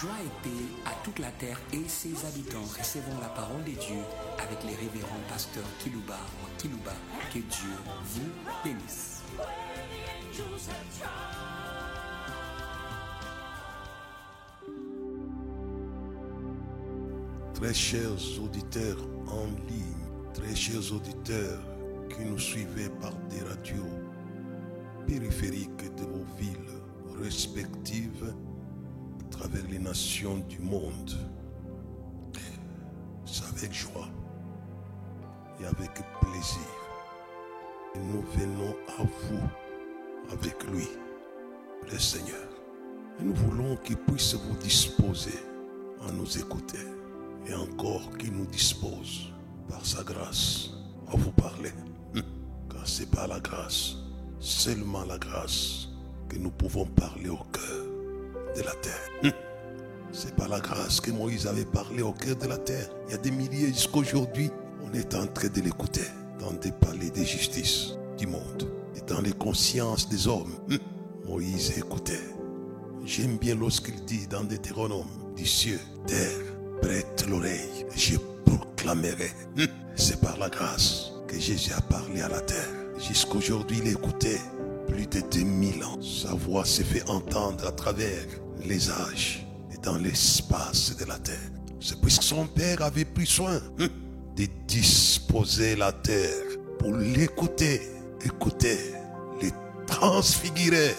Joie et paix à toute la terre et ses habitants. Recevons la parole de Dieu avec les révérends pasteurs Kilouba ou Kilouba. Que Dieu vous bénisse. Très chers auditeurs en ligne, très chers auditeurs qui nous suivez par des radios périphériques de vos villes respectives travers les nations du monde. C'est avec joie et avec plaisir. que nous venons à vous avec lui, le Seigneur. Et nous voulons qu'il puisse vous disposer à nous écouter et encore qu'il nous dispose par sa grâce à vous parler. Hum. Car c'est par la grâce, seulement la grâce, que nous pouvons parler au cœur de la terre. Hum. C'est par la grâce que Moïse avait parlé au cœur de la terre. Il y a des milliers jusqu'aujourd'hui. On est en train de l'écouter dans des palais de justice du monde et dans les consciences des hommes. Hum. Moïse écoutait. J'aime bien lorsqu'il dit dans Deutéronome, du cieux, terre, prête l'oreille, je proclamerai. Hum. C'est par la grâce que Jésus a parlé à la terre. Jusqu'aujourd'hui, il écoutait plus de 2000 ans. Sa voix s'est fait entendre à travers les âges et dans l'espace de la terre. C'est puisque son Père avait pris soin hum, de disposer la terre pour l'écouter, écouter, les transfigurer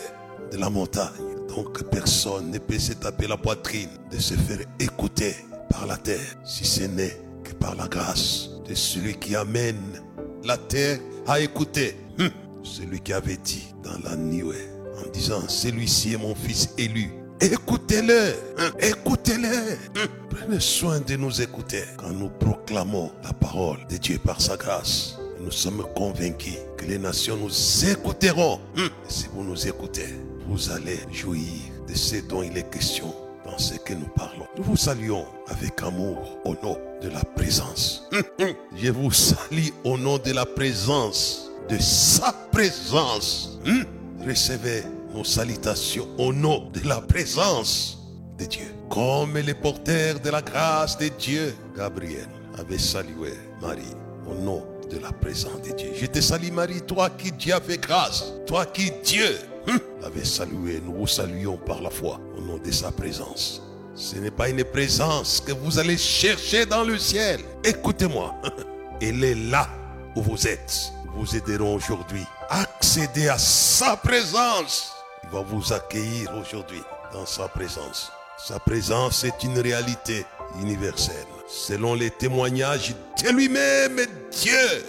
de la montagne. Donc personne ne peut se taper la poitrine de se faire écouter par la terre, si ce n'est que par la grâce de celui qui amène la terre à écouter. Hum, Celui qui avait dit dans la nuée, en disant, celui-ci est mon fils élu. Écoutez-le, écoutez-le. Prenez soin de nous écouter quand nous proclamons la parole de Dieu par sa grâce. Nous sommes convaincus que les nations nous écouteront. Si vous nous écoutez, vous allez jouir de ce dont il est question dans ce que nous parlons. Nous vous saluons avec amour au nom de la présence. Je vous salue au nom de la présence, de sa présence. Recevez nos salutations au nom de la présence de Dieu. Comme les porteurs de la grâce de Dieu, Gabriel avait salué Marie au nom de la présence de Dieu. Je te salue Marie, toi qui Dieu a fait grâce, toi qui Dieu hum, avait salué. Nous vous saluons par la foi au nom de sa présence. Ce n'est pas une présence que vous allez chercher dans le ciel. Écoutez-moi, elle est là où vous êtes. Vous aiderons aujourd'hui à accéder à sa présence. Va vous accueillir aujourd'hui dans sa présence. Sa présence est une réalité universelle. Selon les témoignages de lui-même, Dieu,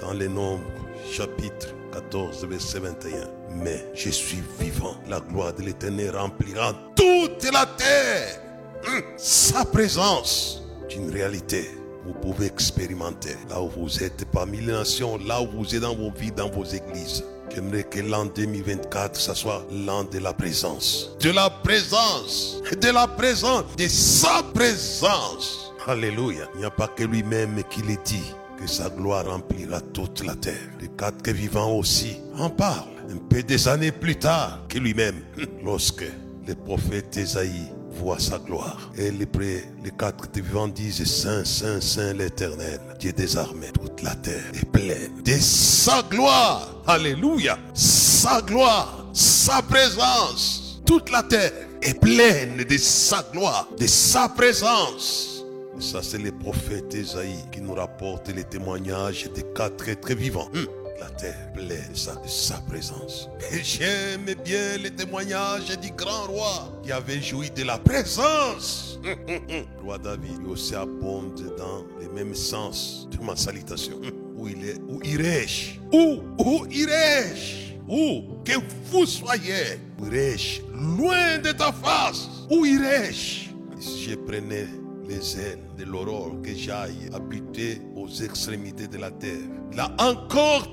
dans les Nombres, chapitre 14, verset 21. Mais je suis vivant. La gloire de l'éternel remplira toute la terre. Hum, Sa présence est une réalité. Vous pouvez expérimenter là où vous êtes parmi les nations, là où vous êtes dans vos vies, dans vos églises. J'aimerais que l'an 2024, ça soit l'an de la présence. De la présence. De la présence. De sa présence. Alléluia. Il n'y a pas que lui-même qui le dit que sa gloire remplira toute la terre. Les quatre vivants aussi en parlent. Un peu des années plus tard que lui-même. Lorsque le prophète Esaïe voit sa gloire. Et les, pré- les quatre vivants disent Saint, Saint, Saint l'éternel, Dieu des armées. Toute la terre est pleine de sa gloire. Alléluia. Sa gloire, sa présence. Toute la terre est pleine de sa gloire, de sa présence. Ça, c'est le prophète Esaïe qui nous rapporte les témoignages des quatre êtres vivants. Hum, La terre pleine de sa, de sa présence. Et j'aime bien les témoignages du grand roi qui avait joui de la présence. Hum. Roi David lui aussi abonde dans les mêmes sens de ma salutation. Où il est, où irai-je? Où, où irai-je? Où que vous soyez, où irai-je? Loin de ta face, où irai-je? Si je prenais les ailes de l'aurore, que j'aille habiter aux extrémités de la terre. Là encore,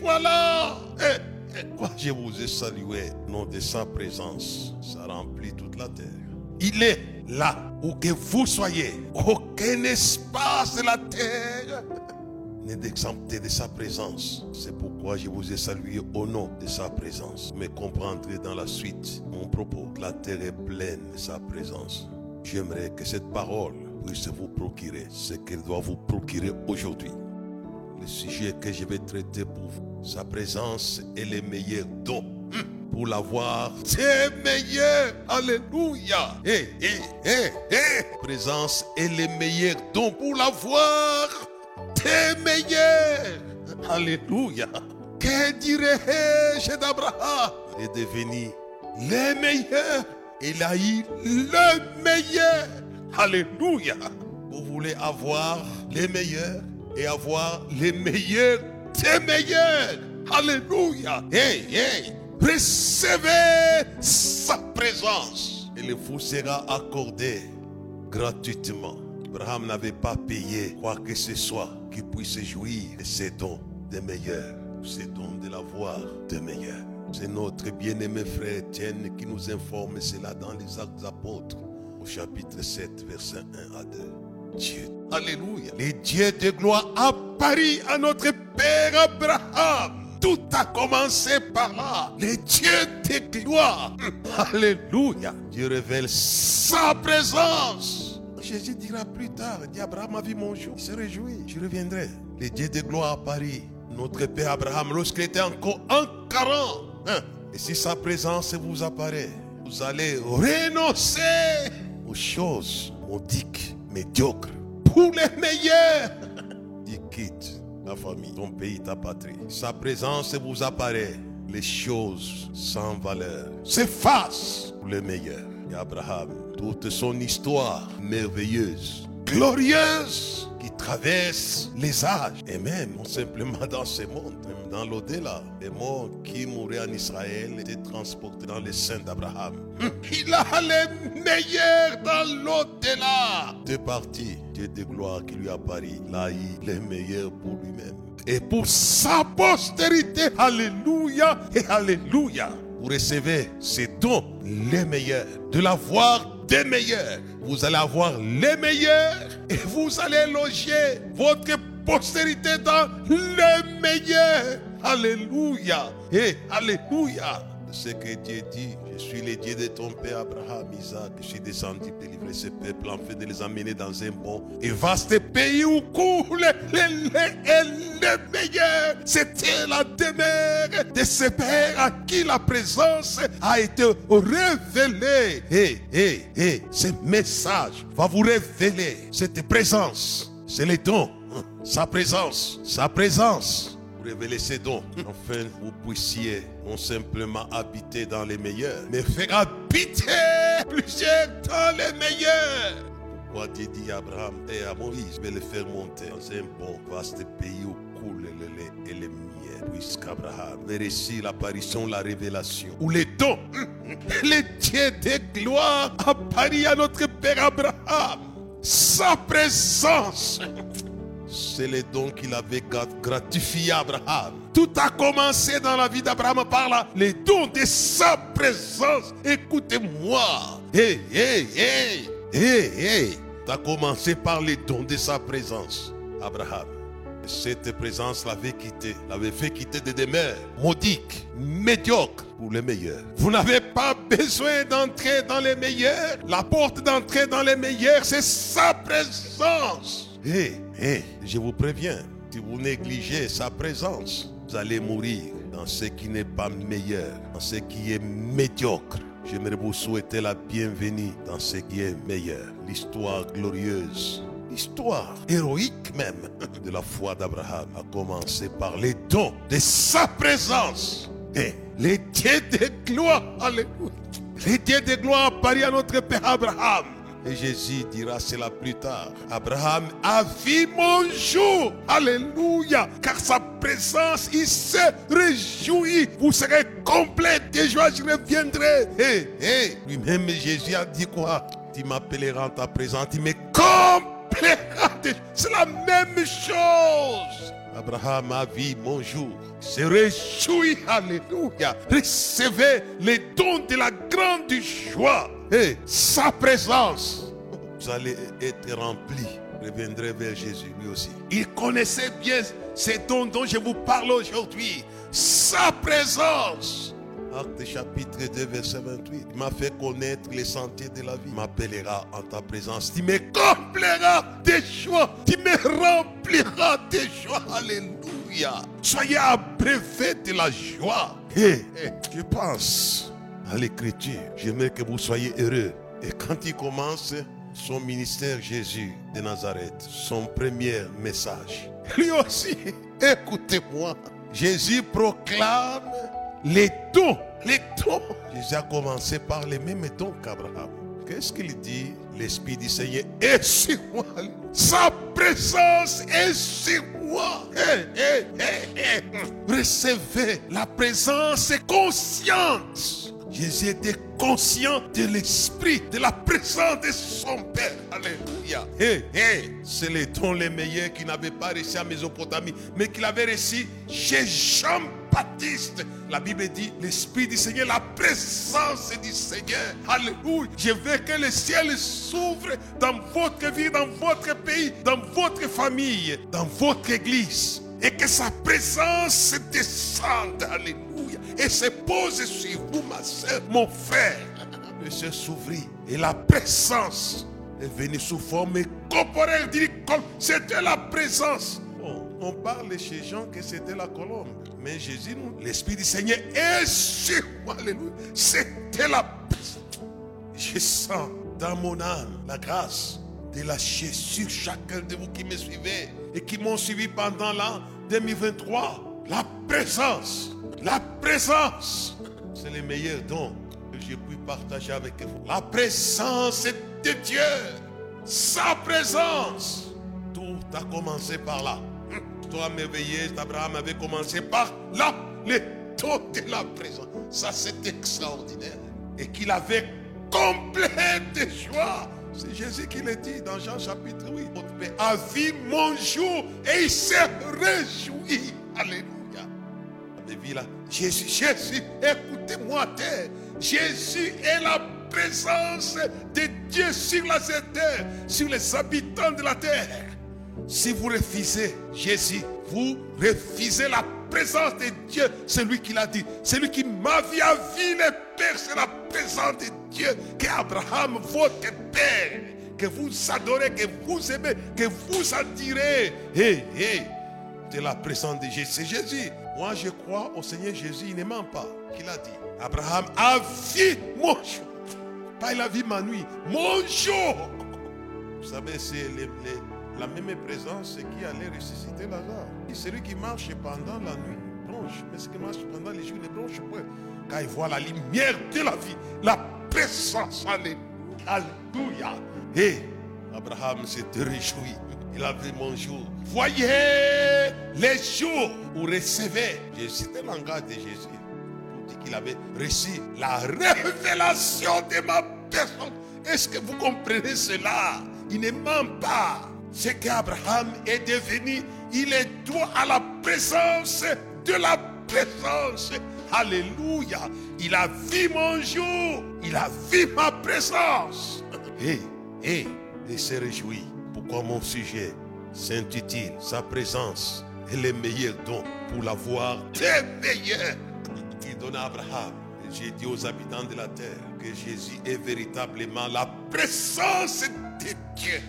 voilà. Eh, eh, moi, je vous ai salué nom de sa présence. Ça remplit toute la terre. Il est là où que vous soyez. Aucun espace de la terre n'est exempté de sa présence. C'est pourquoi je vous ai salué au nom de sa présence. Mais comprendrez dans la suite mon propos. La terre est pleine de sa présence. J'aimerais que cette parole puisse vous procurer ce qu'elle doit vous procurer aujourd'hui. Le sujet que je vais traiter pour vous, sa présence est le meilleur don. Hum, Pour l'avoir, c'est meilleur. Alléluia. Eh, eh, eh, eh. Présence est le meilleur don. Pour l'avoir, c'est meilleur. Alléluia. Que dirais-je d'Abraham? Est devenu le meilleur. Il a eu le meilleur. Alléluia. Vous voulez avoir les meilleurs et avoir les meilleurs des meilleurs. Alléluia. Hey, hey. Recevez sa présence. Et le vous sera accordé gratuitement. Abraham n'avait pas payé quoi que ce soit qui puisse jouir de ces dons des meilleurs, ces dons de l'avoir des meilleurs. C'est notre bien-aimé frère Étienne qui nous informe cela dans les actes apôtres au chapitre 7, verset 1 à 2. Dieu, Alléluia. Les dieux de gloire apparus à notre Père Abraham. Tout a commencé par là. Les dieux de gloire. Alléluia. Dieu révèle sa présence. Jésus dira plus tard, dit Abraham a vu mon jour, il se réjouit, je reviendrai. Les dieux de gloire apparus. Notre Père Abraham, lorsqu'il était encore encarant, hein, et si sa présence vous apparaît, vous allez renoncer aux choses maudiques, médiocres, pour les meilleurs. Il quitte la famille, ton pays, ta patrie. Sa présence vous apparaît. Les choses sans valeur s'effacent pour les meilleurs. Et Abraham, toute son histoire merveilleuse, glorieuse, qui traverse les âges, et même simplement dans ce monde, même dans l'au-delà. Les morts qui mouraient en Israël étaient transportés dans les seins d'Abraham. Il a les meilleurs dans l'au-delà. Deux parties, Dieu de gloire qui lui a pari, il les meilleurs pour lui-même. Et pour sa postérité, Alléluia et Alléluia. Vous recevez ces dons, les meilleurs, de l'avoir des meilleurs. Vous allez avoir les meilleurs et vous allez loger votre postérité dans les meilleurs. Alléluia et Alléluia. Ce que Dieu dit, suis le Dieu de ton père Abraham, Isaac, je suis descendu délivrer ce peuple afin de les amener dans un bon et vaste pays où les, les, les meilleurs. C'était la demeure de ce père à qui la présence a été révélée. Et, et, et, ce message va vous révéler cette présence. C'est les dons, sa présence, sa présence pour révéler ses dons, afin que vous puissiez non simplement habiter dans les meilleurs, mais faire habiter plusieurs dans les meilleurs. Pourquoi Dieu dit à Abraham et à Moïse, je vais les faire monter dans un bon vaste pays où coule le lait et le miel. Puisqu'Abraham reçu l'apparition, la révélation, où les dons, les dieux de gloire apparus à notre Père Abraham. Sa présence c'est les dons qu'il avait gratifié à Abraham. Tout a commencé dans la vie d'Abraham par là, les dons de sa présence. Écoutez-moi. Hé, hé, hé, hé, hé. Ça a commencé par les dons de sa présence, Abraham. Cette présence l'avait quitté, l'avait fait quitter des demeures maudiques, médiocres pour les meilleurs. Vous n'avez pas besoin d'entrer dans les meilleurs. La porte d'entrée dans les meilleurs, c'est sa présence. Hé, hé, je vous préviens, si vous négligez sa présence, vous allez mourir dans ce qui n'est pas meilleur, dans ce qui est médiocre. J'aimerais vous souhaiter la bienvenue dans ce qui est meilleur. L'histoire glorieuse, l'histoire héroïque même de la foi d'Abraham a commencé par les dons de sa présence. Et les dieux de gloire, alléluia. Les dieux de gloire apparus à notre Père Abraham. Et Jésus dira cela plus tard. Abraham a vu mon jour. Alléluia. Car sa présence, il se réjouit. Vous serez complet de joie, je reviendrai. Hey, hey. Lui-même, Jésus a dit quoi? Tu m'appelleras en ta présence. Tu me. C'est la même chose. Abraham a vu mon jour. Se réjouit. Alléluia. Recevez les dons de la grande joie et sa présence, vous allez être rempli. Reviendrez vers Jésus lui aussi. Il connaissait bien c'est dont, dont je vous parle aujourd'hui. Sa présence. Acte chapitre 2, verset 28. Il m'a fait connaître les sentiers de la vie. Il m'appellera en ta présence. Tu me comblera des joies. Tu me rempliras des joies. Alléluia. Soyez abreuvés de la joie. Et, je pense l'écriture. J'aimerais que vous soyez heureux. Et quand il commence son ministère, Jésus de Nazareth, son premier message, lui aussi, écoutez-moi. Jésus proclame les dons. Les dons. Jésus a commencé par les mêmes dons qu'Abraham. Qu'est-ce qu'il dit? L'Esprit du Seigneur est sur moi. Sa présence est sur moi. Recevez la présence consciente. Jésus était conscient de l'esprit, de la présence de son Père. Alléluia. Hey, hey, c'est les dons les meilleurs qu'il n'avait pas reçu à Mésopotamie, mais qu'il avait reçu chez Jean-Baptiste. La Bible dit, l'Esprit du Seigneur, la présence du Seigneur. Alléluia. Je veux que le ciel s'ouvre dans votre vie, dans votre pays, dans votre famille, dans votre église. Et que sa présence descende. Alléluia et se pose sur vous, ma soeur, mon frère. Le ciel s'ouvrit et la présence est venue sous forme corporelle, dit comme c'était la présence. on parle chez Jean que c'était la colombe. Mais Jésus, l'Esprit du Seigneur est sur moi. C'était la présence. Je sens dans mon âme la grâce de lâcher sur chacun de vous qui me suivez et qui m'ont suivi pendant l'an 2023. La présence la présence, c'est le meilleur don que j'ai pu partager avec vous. La présence de Dieu, sa présence. Tout a commencé par là. Toi merveilleux, Abraham avait commencé par là. Les taux de la présence. Ça, c'est extraordinaire. Et qu'il avait complet de joie. C'est Jésus qui le dit dans Jean chapitre 8. Votre Père a vu mon jour et il s'est réjoui. Alléluia. Jésus, Jésus, écoutez-moi terre. Jésus est la présence de Dieu sur la terre, sur les habitants de la terre. Si vous refusez Jésus, vous refusez la présence de Dieu. C'est lui qui l'a dit. C'est lui qui m'a vu à vie les pères. C'est la présence de Dieu que Abraham, votre père, que vous adorez, que vous aimez, que vous attirez. Hé, hé, c'est la présence de Jésus. C'est Jésus. Moi, je crois au Seigneur Jésus, il ne ment pas. Qu'il a dit Abraham a vu mon jour. Pas il a vu ma nuit. Mon jour. Vous savez, c'est la même présence qui allait ressusciter Lazare. Celui qui marche pendant la nuit bronche. Mais ce qui marche pendant les jours ne bronche point. Quand il voit la lumière de la vie, la présence. Alléluia. Et Abraham s'est réjoui. Il a vu mon jour. Voyez les jours où cité le langage de Jésus. Pour dire qu'il avait reçu la révélation de ma personne. Est-ce que vous comprenez cela? Il ne ment pas. C'est qu'Abraham est devenu, il est droit à la présence de la présence. Alléluia. Il a vu mon jour. Il a vu ma présence. Et, et, il s'est réjoui. Pourquoi mon sujet s'intitule Sa présence? Est le meilleur don pour l'avoir des meilleurs qu'il donne à Abraham. J'ai dit aux habitants de la terre que Jésus est véritablement la présence de Dieu.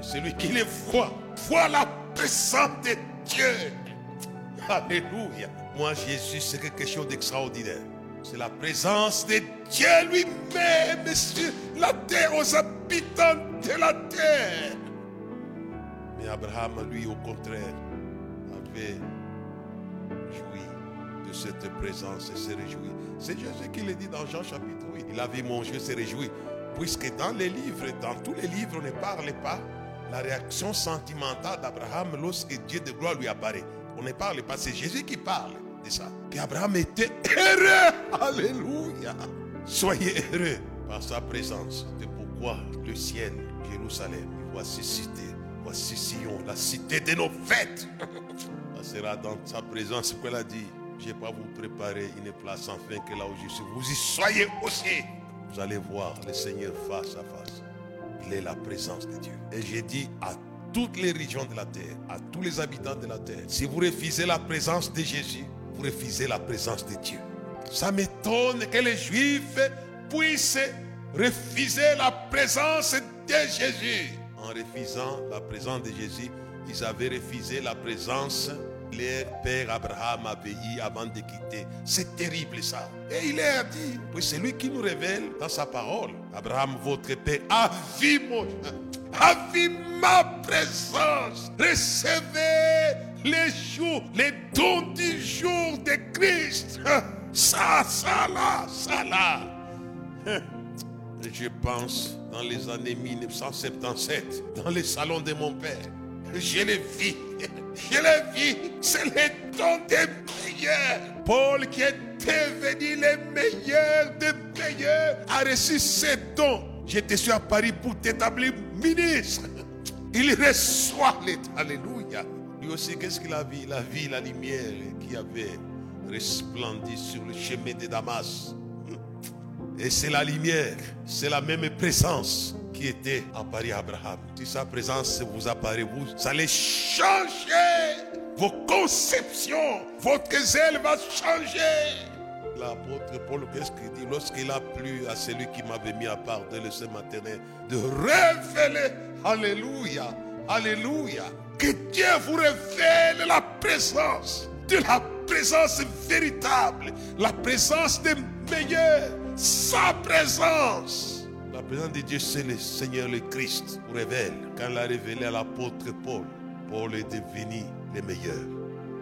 Celui qui le voit, voit la présence de Dieu. Alléluia. Moi, Jésus, c'est quelque chose d'extraordinaire. C'est la présence de Dieu lui-même sur la terre, aux habitants de la terre. Mais Abraham, lui, au contraire, avait joui de cette présence et s'est réjoui. C'est Jésus qui le dit dans Jean chapitre 8. Il a vu mon Dieu s'est réjoui. Puisque dans les livres, dans tous les livres, on ne parle pas la réaction sentimentale d'Abraham lorsque Dieu de gloire lui apparaît. On ne parle pas, c'est Jésus qui parle de ça. Qu'Abraham était heureux. Alléluia. Soyez heureux par sa présence. C'est pourquoi le ciel, Jérusalem, voici cité Voici Sion, la cité de nos fêtes. Ça sera dans sa présence qu'elle a dit. Je vais pas vous préparer une place enfin que là où je suis. Vous y soyez aussi. Vous allez voir le Seigneur face à face. Il est la présence de Dieu. Et j'ai dit à toutes les régions de la terre, à tous les habitants de la terre. Si vous refusez la présence de Jésus, vous refusez la présence de Dieu. Ça m'étonne que les Juifs puissent refuser la présence de Jésus. En refusant la présence de Jésus, ils avaient refusé la présence leur père Abraham avait eu avant de quitter. C'est terrible ça. Et il a dit, puis c'est lui qui nous révèle dans sa parole. Abraham, votre père, a vu mon, a vu ma présence. Recevez les jours, les dons du jour de Christ. Ça, ça là, ça là. Je pense dans les années 1977, dans les salons de mon père, je l'ai vu. Je l'ai vu. C'est le temps des meilleurs. Paul qui était venu les meilleurs des meilleurs a reçu ces dons. J'étais sur à Paris pour t'établir ministre. Il reçoit les Alléluia. Lui aussi, qu'est-ce qu'il a vu? Il a la lumière qui avait resplendi sur le chemin de Damas. Et c'est la lumière, c'est la même présence qui était à Paris Abraham. Si sa présence vous apparaît, vous, allait changer vos conceptions. Votre zèle va changer. L'apôtre Paul, qu'est-ce qu'il dit lorsqu'il a plu à celui qui m'avait mis à part de le matin de révéler, Alléluia, Alléluia, que Dieu vous révèle la présence, de la présence véritable, la présence des meilleurs, sa présence. La présence de Dieu, c'est le Seigneur le Christ, révèle. Quand il a révélé à l'apôtre Paul, Paul est devenu le meilleur.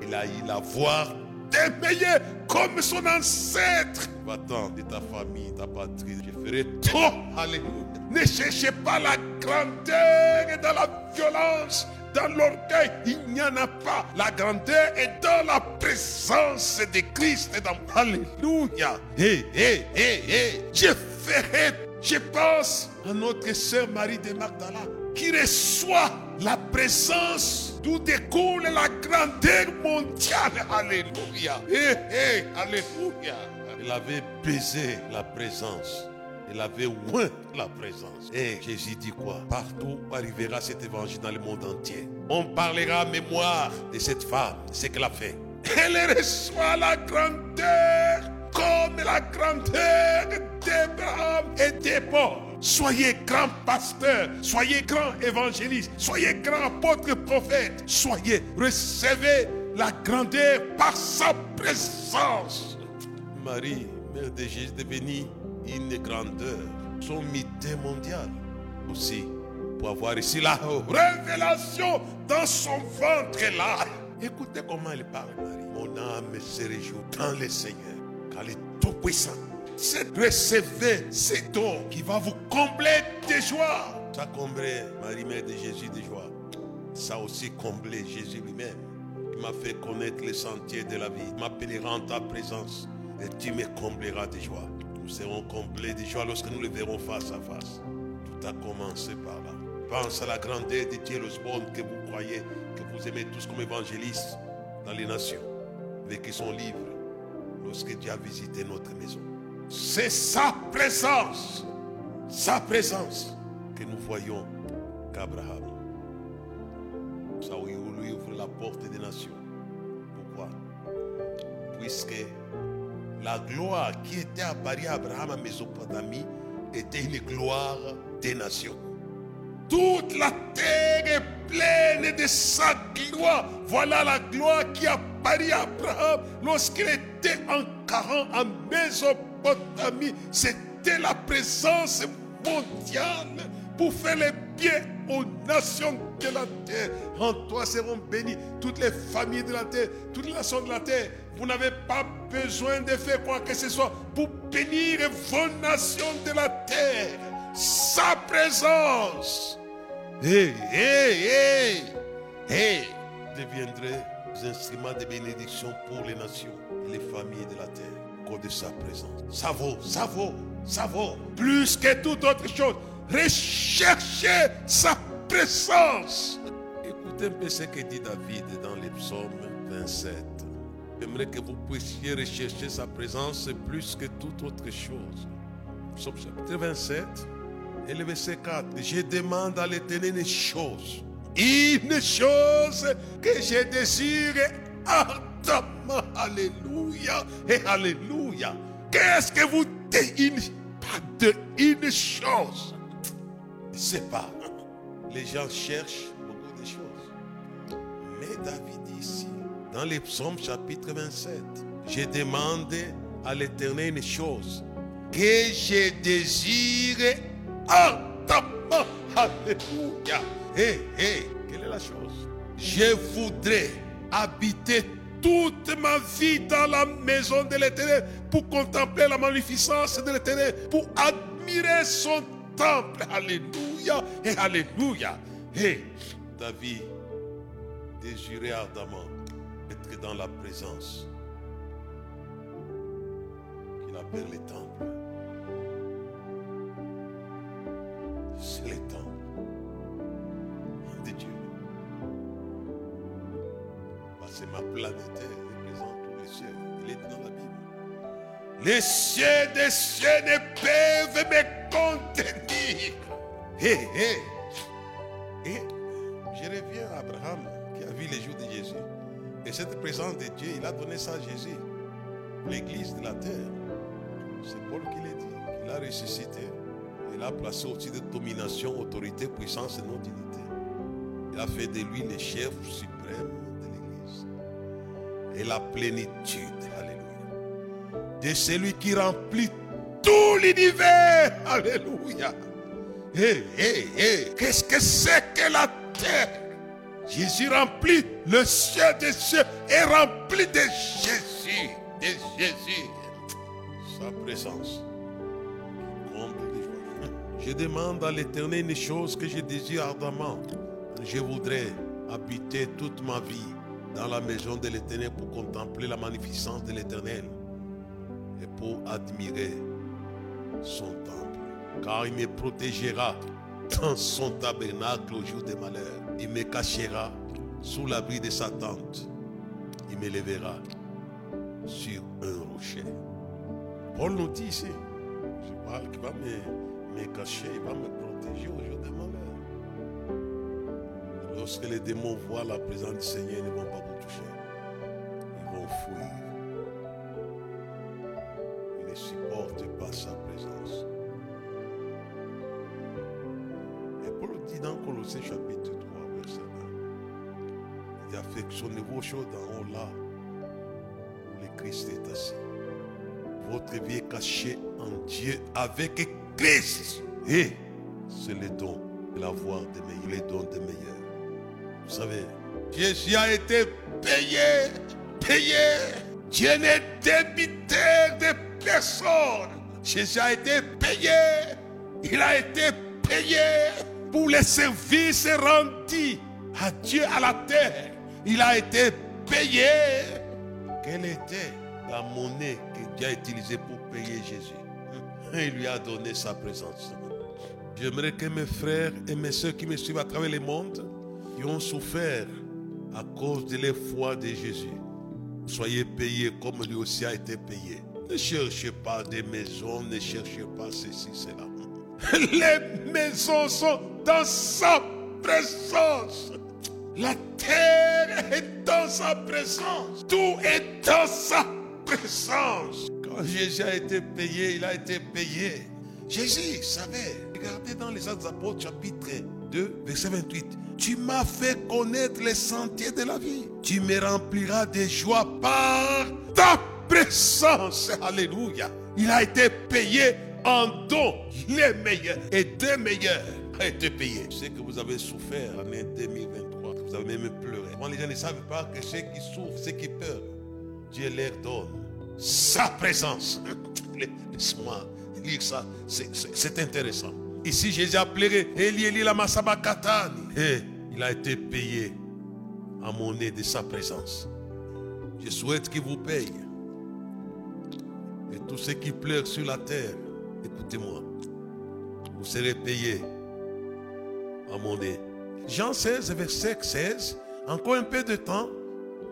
Il a eu la voix des meilleurs comme son ancêtre. Va-t'en de ta famille, ta patrie. Je ferai tout. Alléluia. Ne cherchez pas la grandeur dans la violence, dans l'orgueil. Il n'y en a pas. La grandeur est dans la présence de Christ. Dans... Alléluia. Hé, hé, hé, hé. Je ferai. Je pense à notre sœur Marie de Magdala qui reçoit la présence d'où découle la grandeur mondiale. Alléluia. Hé, hé, alléluia. Elle avait baisé la présence. Elle avait oint la présence. Et Jésus dit quoi? Partout arrivera cet évangile dans le monde entier. On parlera à mémoire de cette femme, ce qu'elle a fait. Elle reçoit la grandeur comme la grandeur d'Abraham et de Paul. Soyez grand pasteur, soyez grand évangéliste, soyez grand apôtre prophète, soyez, recevez la grandeur par sa présence. Marie, mère de Jésus, devenue une grandeur, son mythe mondial aussi, pour avoir ici la révélation dans son ventre là. Écoutez comment elle parle, Marie. Mon âme se réjouit dans le Seigneur, car il est tout puissant. C'est recevez ces dons qui va vous combler de joie. Ça comblait Marie, mère de Jésus de joie. Ça aussi comblé Jésus lui-même. Il m'a fait connaître les sentiers de la vie. M'appellera en ta présence et tu me combleras de joie. Nous serons comblés de joie lorsque nous le verrons face à face. Tout a commencé par là. Pense à la grandeur de Dieu Osborne que vous croyez, que vous aimez tous comme évangélistes dans les nations. Avec son livre, lorsque Dieu a visité notre maison. C'est sa présence, sa présence que nous voyons qu'Abraham. Ça lui ouvre la porte des nations. Pourquoi? Puisque la gloire qui était à Paris Abraham à Mésopotamie était une gloire des nations. Toute la terre est pleine de sa gloire. Voilà la gloire qui a Paris Abraham lorsqu'il était en 40 à Mésopotamie. C'était la présence mondiale pour faire le bien aux nations de la terre. En toi seront bénies toutes les familles de la terre, toutes les nations de la terre. Vous n'avez pas besoin de faire quoi que ce soit pour bénir vos nations de la terre. Sa présence. Hé, hé, hé, hé, deviendrait des instruments de bénédiction pour les nations et les familles de la terre. Cause de sa présence. Ça vaut, ça vaut, ça vaut. Plus que toute autre chose. Recherchez sa présence. Écoutez un peu ce que dit David dans les psaumes 27. J'aimerais que vous puissiez rechercher sa présence plus que toute autre chose. Psaume chapitre 27 et le verset 4. Je demande à l'éternel une chose une chose que je désire ardemment. Alléluia et Alléluia. Qu'est-ce que vous dites? Pas de une chose Je ne sais pas. Les gens cherchent beaucoup de choses. Mais David dit ici, dans les psaumes chapitre 27, je demande à l'éternel une chose que je désire ardemment. Alléluia. Hé, hé, quelle est la chose? Je voudrais habiter toute ma vie dans la maison de l'éternel pour contempler la magnificence de l'éternel, pour admirer son temple. Alléluia et Alléluia. Et David désirait ardemment être dans la présence qu'il appelle les temples. C'est les temples de Dieu. Bah, c'est ma planète, représente tous les cieux. Il est dans la Bible. Les cieux des cieux ne peuvent me contenir. Hé, hé. Et cette présence de Dieu, il a donné ça à Jésus. L'église de la terre. C'est Paul qui l'a dit. Il a ressuscité. Il a placé au-dessus de domination, autorité, puissance et non dignité. Il a fait de lui le chef suprême de l'église. Et la plénitude, alléluia, de celui qui remplit tout l'univers, alléluia. Hé, hé, hé, qu'est-ce que c'est que la terre? Jésus remplit le ciel des cieux et rempli de Jésus, de Jésus. Sa présence. Je demande à l'éternel une chose que je désire ardemment. Je voudrais habiter toute ma vie dans la maison de l'éternel pour contempler la magnificence de l'éternel et pour admirer son temple. Car il me protégera dans son tabernacle au jour des malheurs. Il me cachera sous l'abri de sa tente. Il me lèvera sur un rocher. Paul nous dit ici, je parle qu'il va me, me cacher, il va me protéger au jour des malheurs. Lorsque les démons voient la présence du Seigneur, ils ne vont pas vous toucher. Ils vont fuir. Colossiens chapitre 3, verset 1, il aux choses d'en haut là, où le Christ est assis. Votre vie est cachée en Dieu avec Christ. Et c'est le don de dons des meilleurs. Vous savez, Jésus a été payé, payé. Dieu n'est débiteur de personne. Jésus a été payé. Il a été payé les services rendus à Dieu à la terre. Il a été payé. Quelle était la monnaie que Dieu a utilisée pour payer Jésus? Il lui a donné sa présence. J'aimerais que mes frères et mes soeurs qui me suivent à travers le monde, qui ont souffert à cause de la foi de Jésus, soyez payés comme lui aussi a été payé. Ne cherchez pas des maisons, ne cherchez pas ceci, cela. Les maisons sont dans sa présence. La terre est dans sa présence. Tout est dans sa présence. Quand Jésus a été payé, il a été payé. Jésus savait. Regardez dans les Actes des Apôtres, chapitre 2, verset 28. Tu m'as fait connaître les sentiers de la vie. Tu me rempliras de joie par ta présence. Alléluia. Il a été payé en don. Les meilleurs et deux meilleurs a été payé. Je sais que vous avez souffert en 2023. Vous avez même pleuré. Quand les gens ne savent pas que ceux qui souffrent, ceux qui peur, Dieu leur donne sa présence. Laisse-moi lire ça. C'est intéressant. Ici, Jésus a pleuré. Eli, Eli. Et il a été payé en monnaie de sa présence. Je souhaite qu'il vous paye. Et tous ceux qui pleurent sur la terre, écoutez-moi. Vous serez payés en monnaie. Jean 16, verset 16. Encore un peu de temps,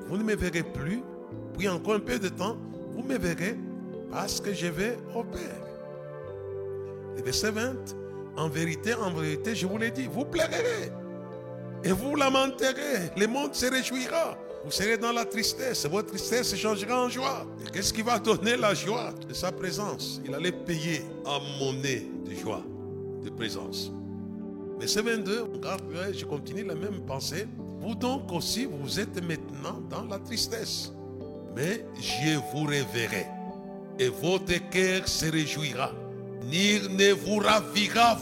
vous ne me verrez plus. Puis encore un peu de temps, vous me verrez parce que je vais au Père. Et verset 20. En vérité, en vérité, je vous l'ai dit, vous pleurerez. Et vous lamenterez. Le monde se réjouira. Vous serez dans la tristesse. Votre tristesse se changera en joie. Et qu'est-ce qui va donner la joie? De sa présence Il allait payer en monnaie de joie, de présence. Verset 22, je continue la même pensée. Vous donc aussi, vous êtes maintenant dans la tristesse. Mais je vous reverrai. Et votre cœur se réjouira. Ni ne vous ravira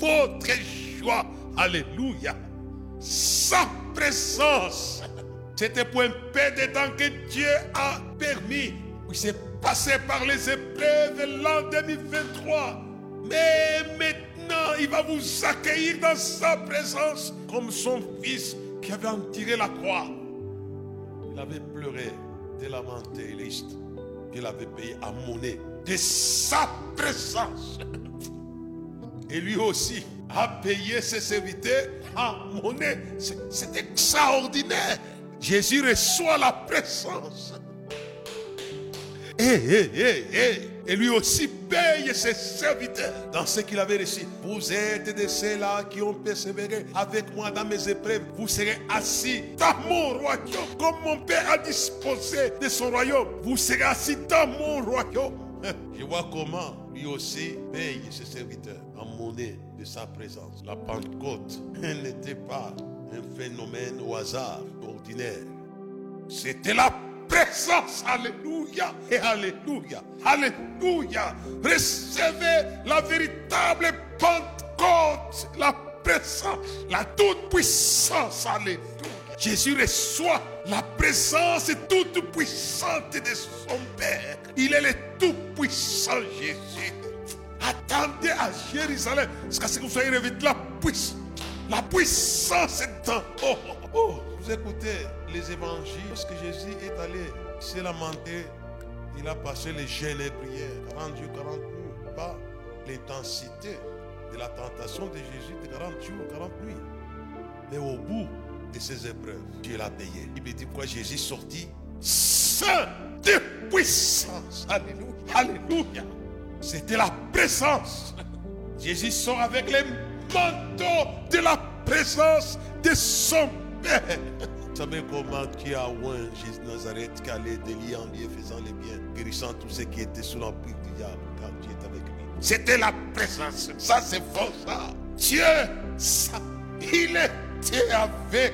votre joie. Alléluia. Sa présence. C'était pour un peu de temps que Dieu a permis. Il s'est passé par les épreuves l'an 2023. Mais il va vous accueillir dans sa présence comme son fils qui avait en tiré la croix. Il avait pleuré, lamenté, liste. Il avait payé à monnaie de sa présence. Et lui aussi a payé ses serviteurs à monnaie. C'est extraordinaire. Jésus reçoit la présence. Et, eh, eh, eh, et lui aussi paye ses serviteurs dans ce qu'il avait reçu. Vous êtes de ceux-là qui ont persévéré avec moi dans mes épreuves. Vous serez assis dans mon royaume, comme mon Père a disposé de son royaume. Vous serez assis dans mon royaume. Je vois comment lui aussi paye ses serviteurs en monnaie de sa présence. La Pentecôte n'était pas un phénomène au hasard ordinaire. C'était la présence. Alléluia et Alléluia. Alléluia. Recevez la véritable Pentecôte, la présence, la toute puissance. Alléluia. Jésus reçoit la présence toute puissante de son Père. Il est le tout puissant Jésus. Attendez à Jérusalem jusqu'à ce que vous soyez revêtus la puissance. La puissance est en oh, oh, oh. Vous écoutez les évangiles, lorsque Jésus est allé se lamenter, il a passé les jeûnes et prières, 40 jours, 40 nuits, pas l'intensité de la tentation de Jésus de 40 jours, 40 nuits. Mais au bout de ces épreuves, Dieu l'a payé. Il me dit pourquoi Jésus sortit saint de puissance. Alléluia. Alléluia. C'était la présence. Jésus sort avec les manteaux de la présence de son Père. Vous savez comment qui a oint Jésus Nazareth qui allait de en lieu faisant les biens, guérissant tous ceux qui étaient sous l'empire du diable quand Dieu était avec lui. C'était la présence. Ça c'est fort ça. Dieu, ça, il était avec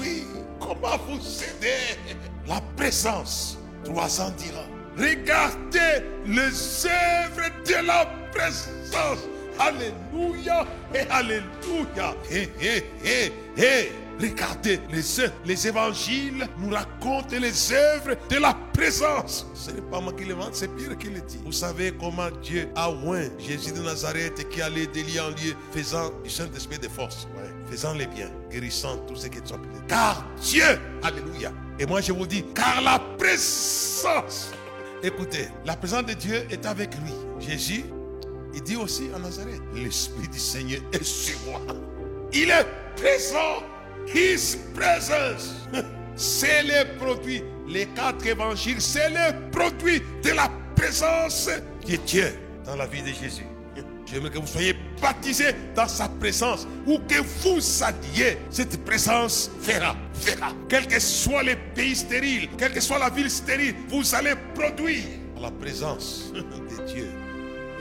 lui. Comment vous aider? La présence, 300 dira. Regardez les œuvres de la présence. Alléluia et Alléluia. Hé, hé, hé, hé. Regardez, les, les évangiles nous racontent les œuvres de la présence. Ce n'est pas moi qui le vante, c'est Pierre qui le dit. Vous savez comment Dieu a oint Jésus de Nazareth qui allait de lieu en lieu, faisant du Saint-Esprit de force, faisant les biens, guérissant tous ceux qui sont appelés. Car Dieu, Alléluia. Et moi je vous dis, car la présence, écoutez, la présence de Dieu est avec lui. Jésus, il dit aussi à Nazareth, l'Esprit du Seigneur est sur moi. Il est présent His presence. C'est le produit. Les quatre évangiles, c'est le produit de la présence de Dieu dans la vie de Jésus. J'aimerais que vous soyez baptisés dans sa présence ou que vous alliez. Cette présence fera, fera. Quel que soit le pays stérile, quelle que soit la ville stérile, vous allez produire la présence de Dieu.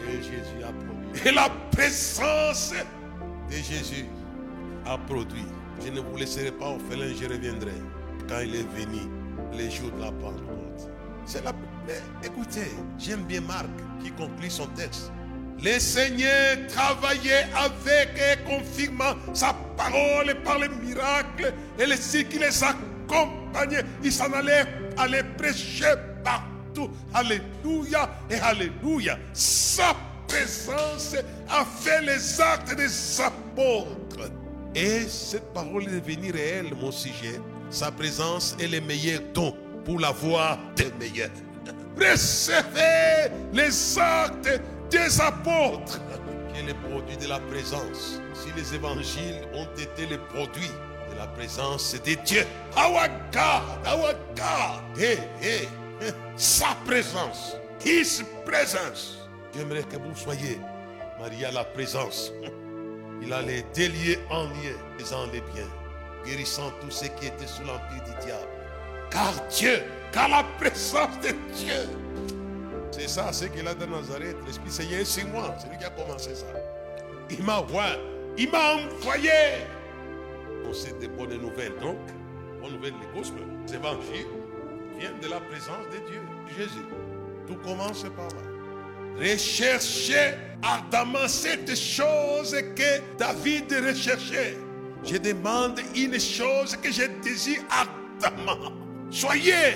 Et Jésus a produit. Et la présence de Jésus a produit. Je ne vous laisserai pas orphelin, je reviendrai quand il est venu, les jours de la Pentecôte. C'est. Mais écoutez, j'aime bien Marc qui conclut son texte. Le Seigneur travaillait avec et confirmant sa parole par les miracles et les signes qui les accompagnaient. Il s'en allait aller prêcher partout. Alléluia et Alléluia. Sa présence a fait les actes des apôtres. Et cette parole est devenue réelle, mon sujet. Sa présence est le meilleur don pour la voix des meilleurs. Recevez les actes des apôtres, qui est le produit de la présence. Si les évangiles ont été les produits de la présence de Dieu, our God, our God, hey, hey, sa présence, His presence. J'aimerais que vous soyez, Maria, la présence. Il allait délier en lieu, faisant les biens, guérissant tous ceux qui étaient sous l'empire du diable. Car Dieu, car la présence de Dieu, c'est ça, c'est qu'il a de Nazareth. L'Esprit Seigneur, c'est moi, c'est lui qui a commencé ça. Il m'a envoyé, il m'a envoyé. On sait des bonnes nouvelles, donc, bonne nouvelle, les gospel, l'évangile vient de la présence de Dieu, Jésus. Tout commence par là. Recherchez ardemment cette chose que David recherchait. Je demande une chose que je désire ardemment. Soyez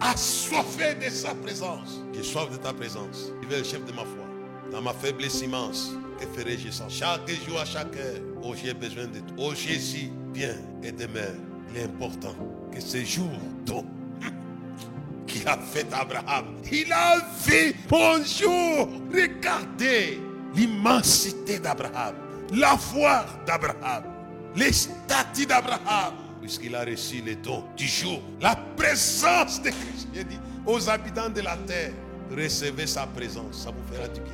assoiffés de sa présence. J'ai soif de ta présence. Tu es le chef de ma foi. Dans ma faiblesse immense, que ferai-je sans Chaque jour, à chaque heure, oh j'ai besoin de toi. Oh Jésus, viens et demeure. Il est important que ce jour donc a fait Abraham. Il a vu, bonjour, regardez l'immensité d'Abraham, la foi d'Abraham, les statuts d'Abraham, puisqu'il a reçu les dons du jour, la présence de Christ. Il dit aux habitants de la terre, recevez sa présence, ça vous fera du bien.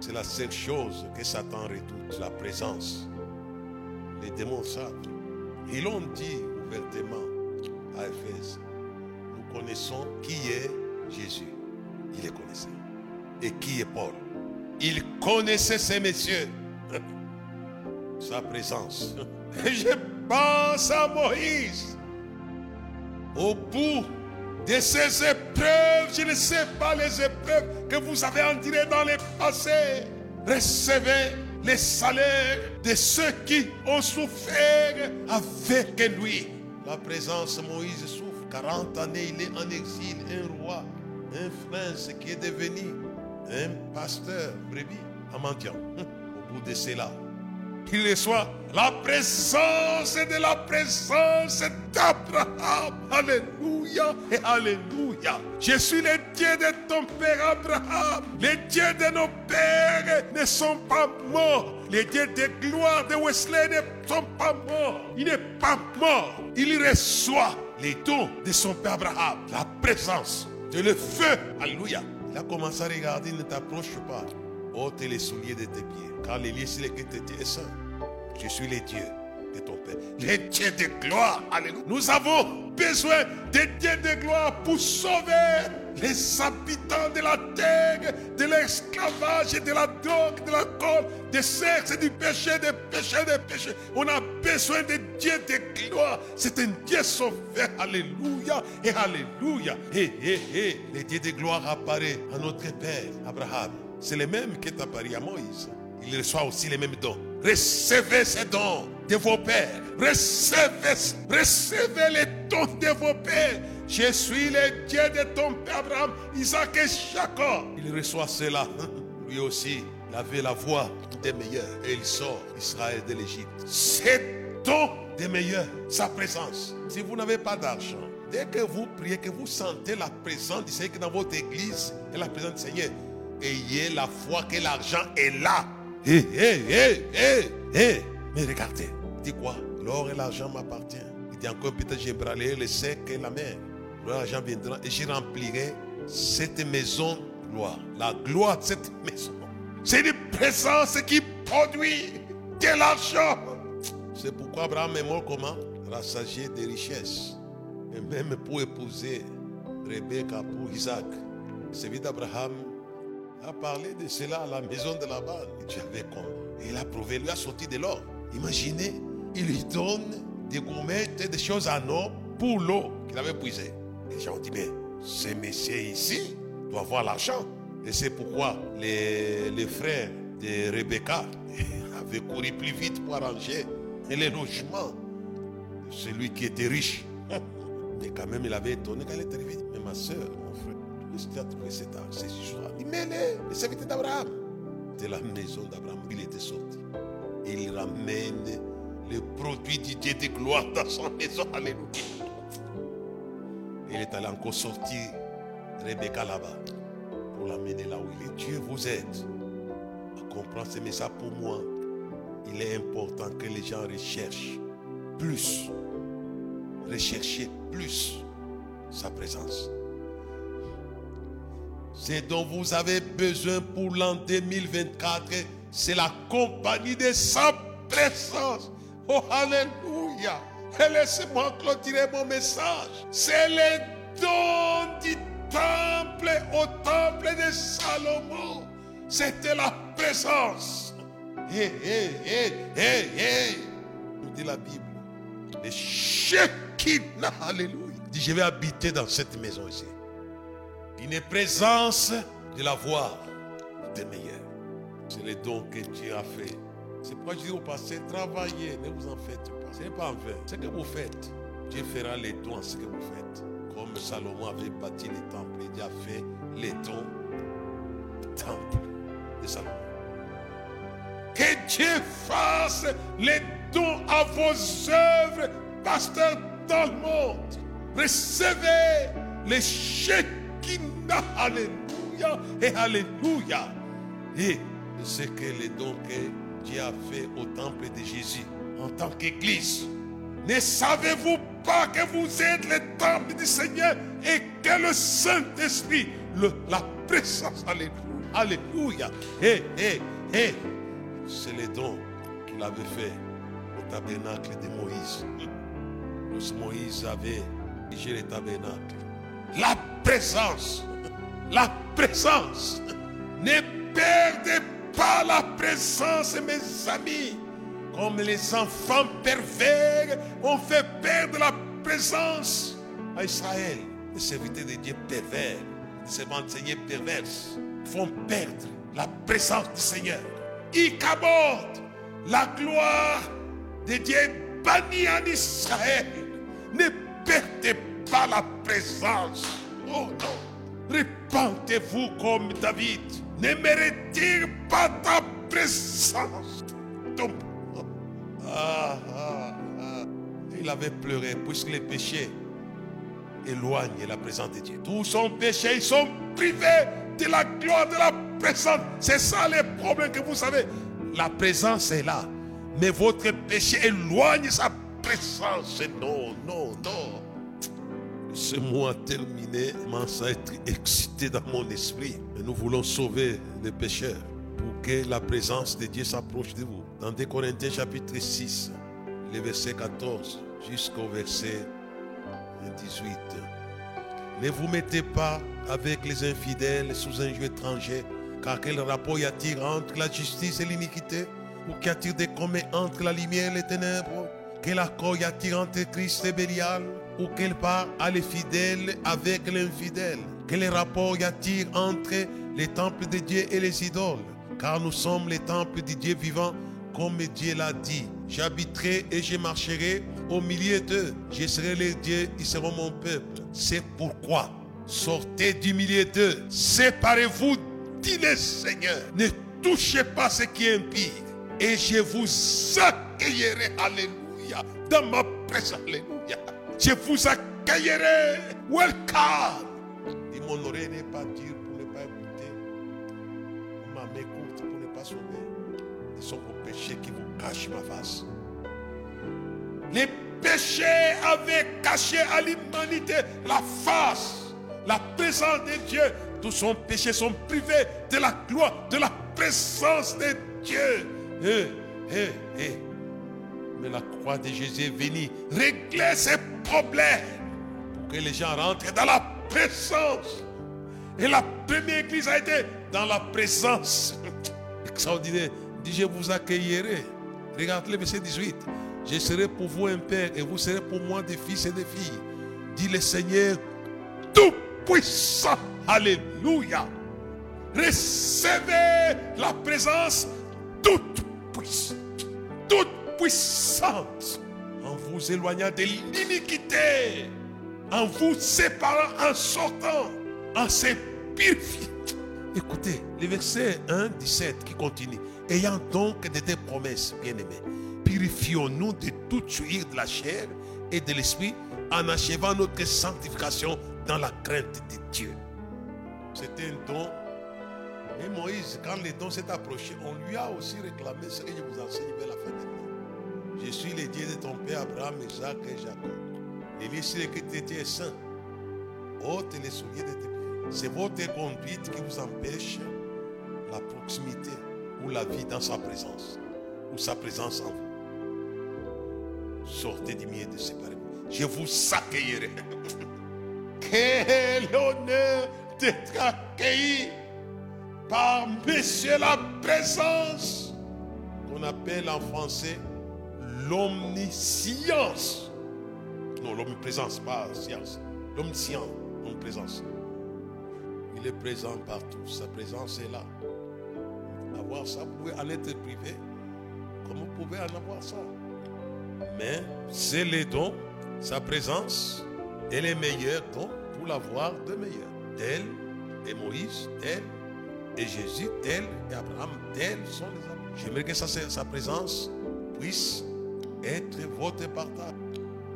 C'est la seule chose que Satan redoute, la présence. Les démons savent. Ils l'ont dit ouvertement à Éphèse connaissons qui est Jésus. Il les connaissait. Et qui est Paul. Il connaissait ces messieurs. Sa présence. Je pense à Moïse. Au bout de ces épreuves, je ne sais pas les épreuves que vous avez endurées dans le passé. Recevez les salaires de ceux qui ont souffert avec lui. La présence de Moïse 40 années, il est en exil, un roi, un prince qui est devenu un pasteur brebis à mendiant. Au bout de cela, il reçoit la présence de la présence d'Abraham. Alléluia et Alléluia. Je suis le Dieu de ton père Abraham. Les dieux de nos pères ne sont pas morts. Les dieux de gloire de Wesley ne sont pas morts. Il n'est pas mort. Il reçoit les dons de son père Abraham, la présence de le feu. Alléluia. Il a commencé à regarder, ne t'approche pas. Ôte les souliers de tes pieds, car les c'est que tes pieds sont. Je suis le Dieu de ton Père. Les dieux de gloire. Alléluia. Nous avons besoin des dieux de gloire pour sauver les habitants de la terre, de l'esclavage, de la drogue, de la colle, des sexe, du péché, des péchés, des péchés. On a besoin de Dieu de gloire. C'est un Dieu sauveur. Alléluia et Alléluia. Et, et, et, le Dieu de gloire apparaît à notre Père, Abraham. C'est le même qui est apparu à Moïse. Il reçoit aussi les mêmes dons. Recevez ces dons de vos pères. Recevez, recevez les dons de vos pères. Je suis le Dieu de ton père Abraham, Isaac et Jacob. Il reçoit cela. Lui aussi, il avait la voix des meilleurs. Et il sort Israël de l'Égypte. C'est don des meilleurs, sa présence. Si vous n'avez pas d'argent, dès que vous priez, que vous sentez la présence du Seigneur dans votre église et la présence du Seigneur, ayez la foi que l'argent est là. Hé, hé, hé, hé, hé. Mais regardez, dit quoi? L'or et l'argent m'appartiennent. Il dit encore peut-être j'embralerai le sec et la mer. L'argent viendra et j'y remplirai cette maison gloire. La gloire de cette maison. C'est une présence qui produit de l'argent. C'est pourquoi Abraham est mort comment? Rassasié des richesses. Et même pour épouser Rebecca pour Isaac. Celui d'Abraham a parlé de cela à la maison de la balle. Dieu avait comme. Il a prouvé, lui a sorti de l'or. Imaginez, il lui donne des gourmettes, des choses en or pour l'eau qu'il avait puisée. Les gens ont dit, mais ces messieurs ici doivent avoir l'argent. Et c'est pourquoi les, frères de Rebecca avaient couru plus vite pour arranger les logements de celui qui était riche. Mais quand même, il avait étonné quand il est arrivé. Mais ma soeur, mon frère, cette ces histoires met les, les serviteurs d'Abraham. De la maison d'Abraham, il était sorti. Il ramène le produit du Dieu de gloire dans son maison. Alléluia. Il est allé encore sortir Rebecca là-bas pour l'amener là où il est. Dieu vous aide à comprendre ce message pour moi. Il est important que les gens recherchent plus, rechercher plus sa présence. Ce dont vous avez besoin pour l'an 2024, c'est la compagnie de sa présence. Oh, Alléluia. Et laissez-moi clôturer mon message. C'est les dons du temple au temple de Salomon. C'était la présence. Hé, hé, hé, hé, hé. Nous dit la Bible. Les Shekinah, Alléluia. Dit, je vais habiter dans cette maison ici. Une présence de la voix des meilleurs. C'est les dons que Dieu a fait. C'est pourquoi je dis au passé, travaillez, ne vous en faites pas. Ce n'est pas en vain. Ce que vous faites, Dieu fera les dons à ce que vous faites. Comme Salomon avait bâti les temples, Dieu a fait les dons temple de Salomon. Que Dieu fasse les dons à vos œuvres, pasteur dans le monde. Recevez les Shekinah, Alléluia et Alléluia. C'est que les dons que Dieu a fait au temple de Jésus en tant qu'Église. Ne savez-vous pas que vous êtes le temple du Seigneur et que le Saint-Esprit, la présence, Alléluia, Alléluia, et, et, et, c'est les dons qu'il avait fait au tabernacle de Moïse. Moïse avait dirigé le tabernacle. La présence, la présence. Ne perdez pas la présence, mes amis. Comme les enfants pervers ont fait perdre la présence à Israël. Les serviteurs de Dieu pervers, les servantes perverses font perdre la présence du Seigneur. Ikabod, la gloire de Dieu bannie en Israël. Ne perdez pas la présence. Oh non. Répentez-vous comme David. Ne me pas ta présence. Ah, ah, ah. Il avait pleuré puisque les péchés éloignent la présence de Dieu. Tous son péché, ils sont privés de la gloire de la présence. C'est ça les problèmes que vous savez. La présence est là. Mais votre péché éloigne sa présence. Non, non, non. Ce mois terminé, commence à être excité dans mon esprit. Et nous voulons sauver les pécheurs pour que la présence de Dieu s'approche de vous. Dans 2 Corinthiens chapitre 6, le verset 14 jusqu'au verset 18. Ne vous mettez pas avec les infidèles sous un jeu étranger, car quel rapport y a-t-il entre la justice et l'iniquité? Ou qu'y a-t-il de commun entre la lumière et les ténèbres? Quel accord y a-t-il entre Christ et Bélial? Ou quelle part a les fidèles avec l'infidèle Quel rapport y a-t-il entre les temples de Dieu et les idoles Car nous sommes les temples de Dieu vivant, comme Dieu l'a dit. J'habiterai et je marcherai au milieu d'eux. Je serai les dieux, ils seront mon peuple. C'est pourquoi sortez du milieu d'eux. Séparez-vous, dit le Seigneur. Ne touchez pas ce qui est impie. Et je vous accueillerai, alléluia, dans ma présence, alléluia. Je vous accueillerai. Welcome. Oreille n'est pas dure pour ne pas écouter. Ma main courte pour ne pas sauver. Ce sont vos péchés qui vous cachent ma face. Les péchés avaient caché à l'humanité la face, la présence de Dieu. Tous son péchés sont privés de la gloire, de la présence de Dieu. Eh, eh, eh. La croix de Jésus est venue régler ces problèmes pour que les gens rentrent dans la présence. Et la première église a été dans la présence extraordinaire. Dit, je vous accueillerai. Regardez le verset 18. Je serai pour vous un père et vous serez pour moi des fils et des filles. Dit le Seigneur Tout-Puissant. Alléluia. Recevez la présence toute puissante. Toute puissante. En vous éloignant de l'iniquité. En vous séparant, en sortant, en se purifiant. Écoutez, le verset 1, 17 qui continue. Ayant donc de tes promesses, bien-aimés purifions-nous de toute suie de la chair et de l'esprit en achevant notre sanctification dans la crainte de Dieu. C'était un don. Et Moïse, quand le don s'est approché, on lui a aussi réclamé ce que je vous enseigne vers la fin. Je suis le Dieu de ton père Abraham, Isaac et Jacob. Et lui, que tes pieds est saint. Ôte les souliers de tes pieds. C'est votre conduite qui vous empêche la proximité ou la vie dans sa présence, ou sa présence en vous. Sortez du milieu de séparez-vous. Je vous accueillerai. Quel honneur d'être accueilli par Monsieur la présence qu'on appelle en français l'omniscience. Non, l'omniprésence, pas science. L'omniscience, l'omniprésence. Il est présent partout. Sa présence est là. Avoir ça, vous pouvez en être privé, comme vous pouvez en avoir ça. Mais c'est les dons, sa présence, est meilleure donc pour l'avoir de meilleur. Tel et Moïse, tel et Jésus, tel et Abraham, tels sont les hommes. J'aimerais que sa, sa présence puisse être votre partage.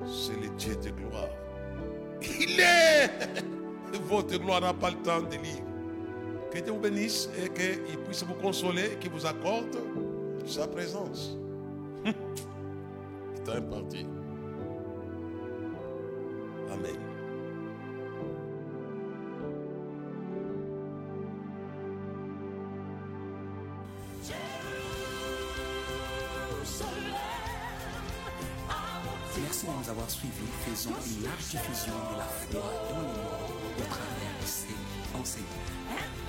C'est le Dieu de gloire. Il est votre gloire n'a pas le temps de lire. Que Dieu vous bénisse et qu'il puisse vous consoler, qu'il vous accorde sa présence. C'est un parti. Amen. Avoir suivis. Faisons une large diffusion de la foi dans le monde au travers de ces enseignements.